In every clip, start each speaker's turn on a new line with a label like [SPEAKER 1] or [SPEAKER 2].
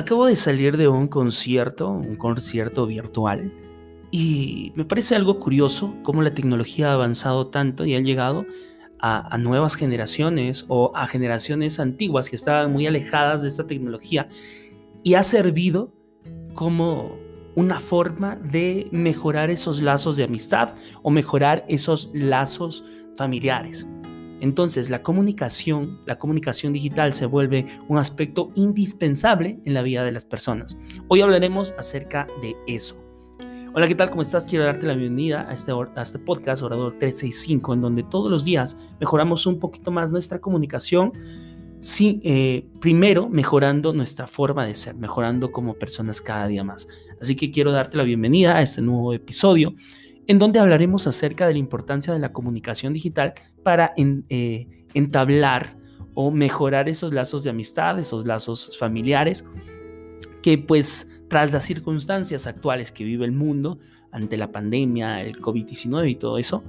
[SPEAKER 1] Acabo de salir de un concierto, un concierto virtual, y me parece algo curioso cómo la tecnología ha avanzado tanto y ha llegado a, nuevas generaciones o a generaciones antiguas que estaban muy alejadas de esta tecnología y ha servido como una forma de mejorar esos lazos de amistad o mejorar esos lazos familiares. Entonces, la comunicación, la comunicación digital se vuelve un aspecto indispensable en la vida de las personas. Hoy hablaremos acerca de eso. Hola, ¿qué tal? ¿Cómo estás? Quiero darte la bienvenida a este, a este podcast Orador 365, en donde todos los días mejoramos un poquito más nuestra comunicación. Sí, eh, primero mejorando nuestra forma de ser, mejorando como personas cada día más. Así que quiero darte la bienvenida a este nuevo episodio en donde hablaremos acerca de la importancia de la comunicación digital para eh, entablar o mejorar esos lazos de amistad, esos lazos familiares, que pues tras las circunstancias actuales que vive el mundo ante la pandemia, el COVID-19 y todo eso,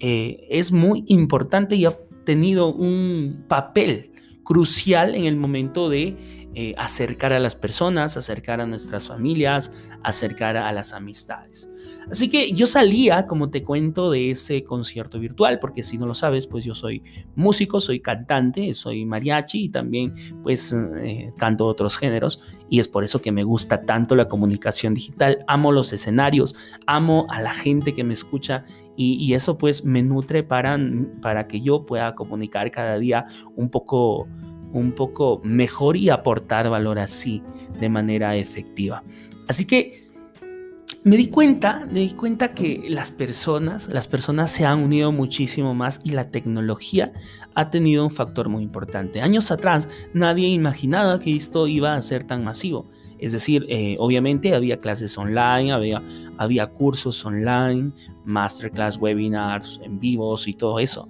[SPEAKER 1] eh, es muy importante y ha tenido un papel crucial en el momento de eh, acercar a las personas, acercar a nuestras familias, acercar a las amistades. Así que yo salía, como te cuento, de ese concierto virtual, porque si no lo sabes, pues yo soy músico, soy cantante, soy mariachi y también pues eh, canto otros géneros y es por eso que me gusta tanto la comunicación digital, amo los escenarios, amo a la gente que me escucha y, eso pues me nutre para, para que yo pueda comunicar cada día un poco un poco mejor y aportar valor así de manera efectiva. Así que me di cuenta, me di cuenta que las personas, las personas se han unido muchísimo más y la tecnología ha tenido un factor muy importante. Años atrás nadie imaginaba que esto iba a ser tan masivo. Es decir, eh, obviamente había clases online, había, había cursos online, masterclass, webinars en vivos y todo eso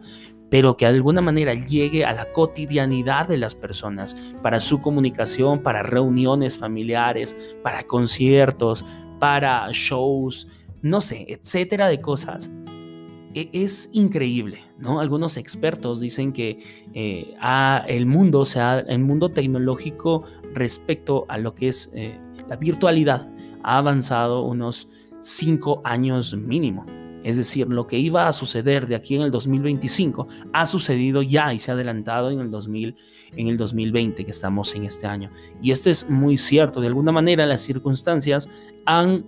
[SPEAKER 1] pero que de alguna manera llegue a la cotidianidad de las personas para su comunicación, para reuniones familiares, para conciertos, para shows, no sé, etcétera de cosas, e, es increíble, ¿no? Algunos expertos dicen que eh, el mundo, o sea, el mundo tecnológico respecto a lo que es eh, la virtualidad ha avanzado unos cinco años mínimo. Es decir, lo que iba a suceder de aquí en el 2025 ha sucedido ya y se ha adelantado en el, 2000, en el 2020 que estamos en este año. Y esto es muy cierto. De alguna manera las circunstancias han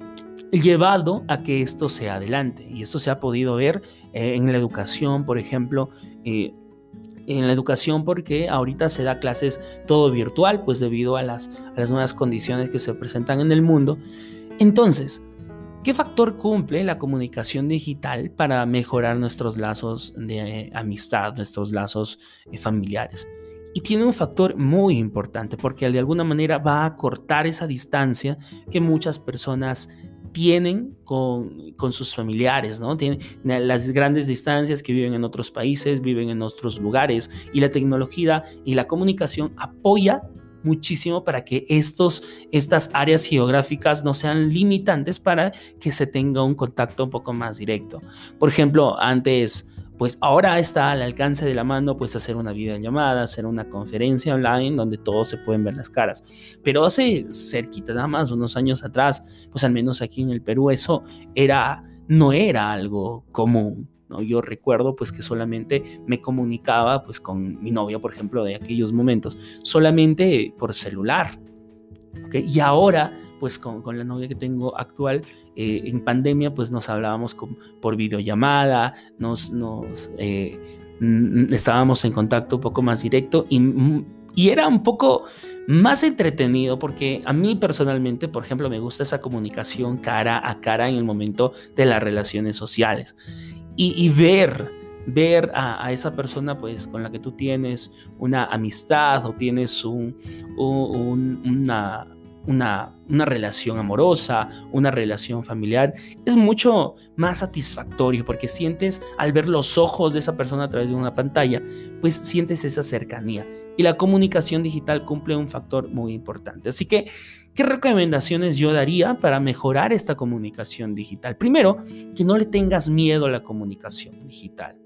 [SPEAKER 1] llevado a que esto se adelante. Y esto se ha podido ver eh, en la educación, por ejemplo. Eh, en la educación porque ahorita se da clases todo virtual, pues debido a las nuevas condiciones que se presentan en el mundo. Entonces, ¿Qué factor cumple la comunicación digital para mejorar nuestros lazos de eh, amistad, nuestros lazos eh, familiares? Y tiene un factor muy importante porque de alguna manera va a cortar esa distancia que muchas personas tienen con, con, sus familiares, ¿no? Tienen las grandes distancias que viven en otros países, viven en otros lugares y la tecnología y la comunicación apoya muchísimo para que estos, estas áreas geográficas no sean limitantes para que se tenga un contacto un poco más directo. Por ejemplo, antes, pues ahora está al alcance de la mano, pues hacer una videollamada, hacer una conferencia online donde todos se pueden ver las caras. Pero hace cerquita, nada más, unos años atrás, pues al menos aquí en el Perú, eso era, no era algo común. Yo recuerdo pues que solamente me comunicaba pues con mi novia, por ejemplo, de aquellos momentos, solamente por celular. Y ahora pues con, la novia que tengo actual, eh, en pandemia pues nos hablábamos por videollamada, nos, nos eh, estábamos en contacto un poco más directo y, y era un poco más entretenido porque a mí personalmente, por ejemplo, me gusta esa comunicación cara a cara en el momento de las relaciones sociales y, ver, ver a, esa persona pues con la que tú tienes una amistad o tienes un, una, una, una, relación amorosa, una relación familiar, es mucho más satisfactorio porque sientes al ver los ojos de esa persona a través de una pantalla, pues sientes esa cercanía. Y la comunicación digital cumple un factor muy importante. Así que ¿Qué recomendaciones yo daría para mejorar esta comunicación digital? Primero, que no le tengas miedo a la comunicación digital.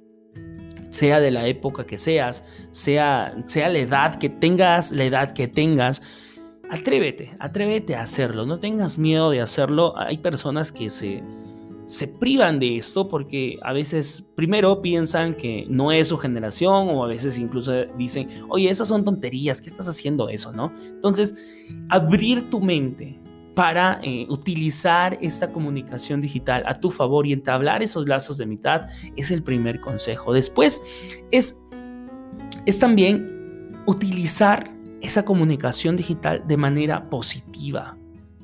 [SPEAKER 1] Sea de la época que seas, sea, sea la edad que tengas, la edad que tengas, atrévete, atrévete a hacerlo, no tengas miedo de hacerlo. Hay personas que se, se privan de esto porque a veces primero piensan que no es su generación o a veces incluso dicen, oye, esas son tonterías, ¿qué estás haciendo eso? ¿no? Entonces, abrir tu mente para eh, utilizar esta comunicación digital a tu favor y entablar esos lazos de mitad es el primer consejo. Después es, es también utilizar esa comunicación digital de manera positiva.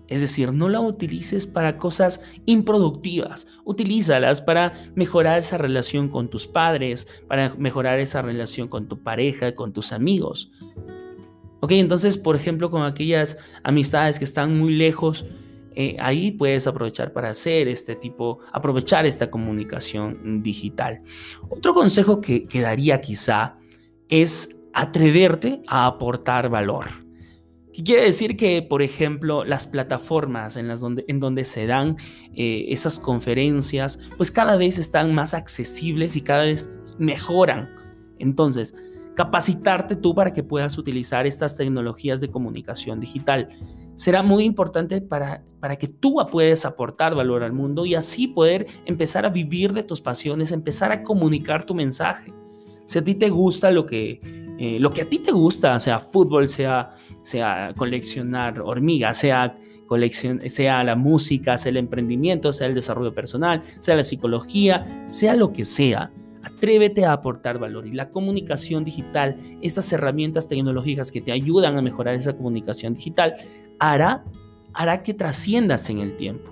[SPEAKER 1] Es decir, no la utilices para cosas improductivas, utilízalas para mejorar esa relación con tus padres, para mejorar esa relación con tu pareja, con tus amigos. Ok, entonces, por ejemplo, con aquellas amistades que están muy lejos, eh, ahí puedes aprovechar para hacer este tipo, aprovechar esta comunicación digital. Otro consejo que, que daría quizá es atreverte a aportar valor. ¿Qué quiere decir que, por ejemplo, las plataformas en, las donde, en donde se dan eh, esas conferencias, pues cada vez están más accesibles y cada vez mejoran. Entonces, capacitarte tú para que puedas utilizar estas tecnologías de comunicación digital será muy importante para, para que tú puedas aportar valor al mundo y así poder empezar a vivir de tus pasiones, empezar a comunicar tu mensaje. Si a ti te gusta lo que, eh, lo que a ti te gusta, sea fútbol, sea, sea coleccionar hormigas, sea, colección, sea la música, sea el emprendimiento, sea el desarrollo personal, sea la psicología, sea lo que sea, Atrévete a aportar valor y la comunicación digital, estas herramientas tecnológicas que te ayudan a mejorar esa comunicación digital, hará, hará que trasciendas en el tiempo.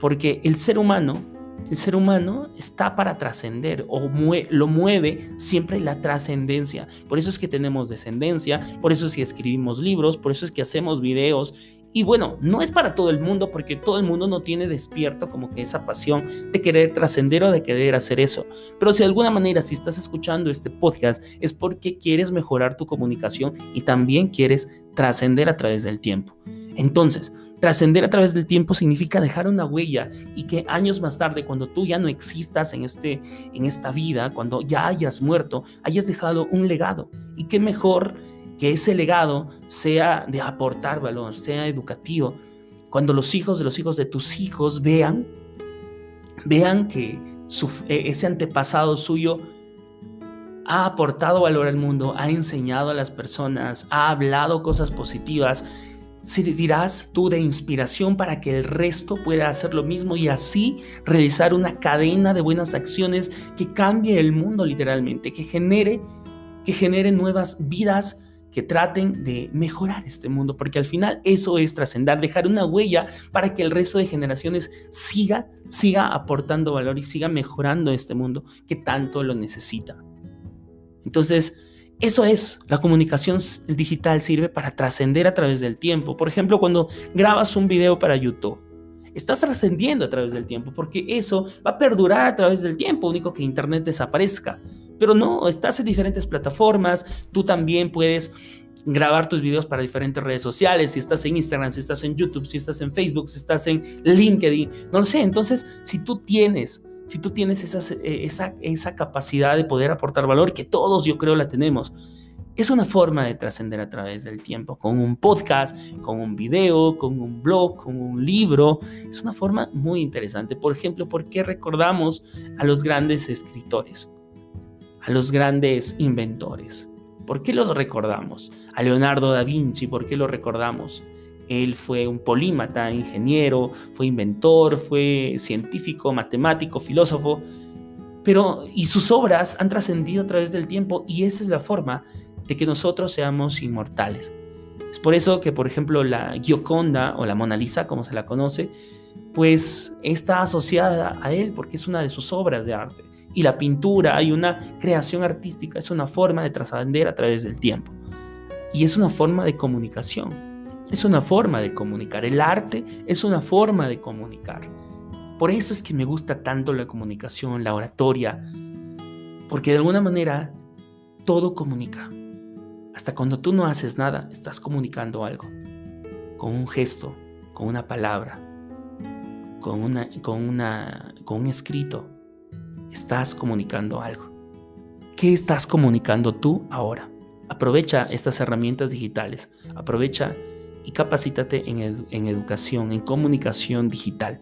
[SPEAKER 1] Porque el ser humano el ser humano está para trascender o lo mueve siempre la trascendencia. Por eso es que tenemos descendencia, por eso es que escribimos libros, por eso es que hacemos videos. Y bueno, no es para todo el mundo porque todo el mundo no tiene despierto como que esa pasión de querer trascender o de querer hacer eso. Pero si de alguna manera si estás escuchando este podcast es porque quieres mejorar tu comunicación y también quieres trascender a través del tiempo. Entonces, trascender a través del tiempo significa dejar una huella y que años más tarde, cuando tú ya no existas en, este, en esta vida, cuando ya hayas muerto, hayas dejado un legado. Y qué mejor que ese legado sea de aportar valor, sea educativo. Cuando los hijos de los hijos de tus hijos vean, vean que e, ese antepasado suyo ha aportado valor al mundo, ha enseñado a las personas, ha hablado cosas positivas, servirás tú de inspiración para que el resto pueda hacer lo mismo y así realizar una cadena de buenas acciones que cambie el mundo literalmente, que genere, que genere nuevas vidas que traten de mejorar este mundo, porque al final eso es trascender, dejar una huella para que el resto de generaciones siga, siga aportando valor y siga mejorando este mundo que tanto lo necesita. Entonces, eso es, la comunicación digital sirve para trascender a través del tiempo. Por ejemplo, cuando grabas un video para YouTube, estás trascendiendo a través del tiempo, porque eso va a perdurar a través del tiempo, único que Internet desaparezca. Pero no, estás en diferentes plataformas, tú también puedes grabar tus videos para diferentes redes sociales, si estás en Instagram, si estás en YouTube, si estás en Facebook, si estás en LinkedIn, no lo sé. Entonces, si tú tienes si tú tienes eh, esa, esa capacidad de poder aportar valor, que todos yo creo la tenemos, es una forma de trascender a través del tiempo, con un podcast, con un video, con un blog, con un libro. Es una forma muy interesante. Por ejemplo, ¿por qué recordamos a los grandes escritores? A los grandes inventores. ¿Por qué los recordamos? A Leonardo da Vinci, ¿por qué lo recordamos? Él fue un polímata, ingeniero, fue inventor, fue científico, matemático, filósofo, pero y sus obras han trascendido a través del tiempo y esa es la forma de que nosotros seamos inmortales. Es por eso que, por ejemplo, la Gioconda o la Mona Lisa, como se la conoce, pues está asociada a él porque es una de sus obras de arte. Y la pintura, hay una creación artística, es una forma de trascender a través del tiempo. Y es una forma de comunicación. Es una forma de comunicar. El arte es una forma de comunicar. Por eso es que me gusta tanto la comunicación, la oratoria, porque de alguna manera todo comunica. Hasta cuando tú no haces nada, estás comunicando algo. Con un gesto, con una palabra, con, una, con, una, con un escrito, estás comunicando algo. ¿Qué estás comunicando tú ahora? Aprovecha estas herramientas digitales. Aprovecha y capacítate en, educación, en comunicación digital.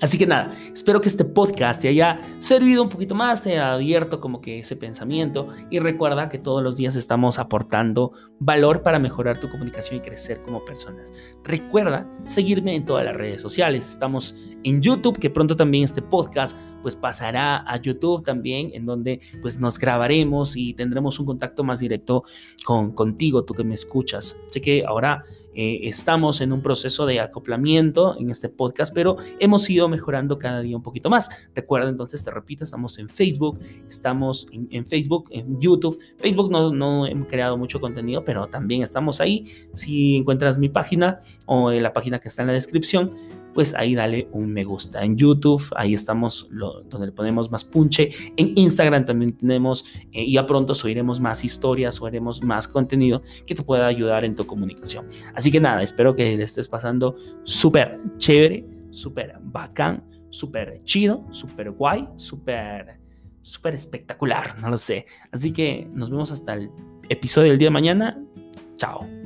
[SPEAKER 1] Así que nada, espero que este podcast te haya servido un poquito más, te haya abierto como que ese pensamiento y recuerda que todos los días estamos aportando valor para mejorar tu comunicación y crecer como personas. Recuerda seguirme en todas las redes sociales. Estamos en YouTube, que pronto también este podcast pues pasará a YouTube también, en donde pues nos grabaremos y tendremos un contacto más directo con contigo, tú que me escuchas. Sé que ahora eh, estamos en un proceso de acoplamiento en este podcast, pero hemos ido mejorando cada día un poquito más. Recuerda entonces, te repito, estamos en Facebook, estamos en, Facebook, en YouTube. Facebook no, no hemos creado mucho contenido, pero también estamos ahí. Si encuentras mi página o la página que está en la descripción, pues ahí dale un me gusta. En YouTube, ahí estamos donde le ponemos más punche. En Instagram también tenemos, eh, y ya pronto subiremos más historias, subiremos más contenido que te pueda ayudar en tu comunicación. Así que nada, espero que le estés pasando súper chévere, súper bacán, súper chido, súper guay, súper, súper espectacular, no lo sé. Así que nos vemos hasta el episodio del día de mañana. Chao.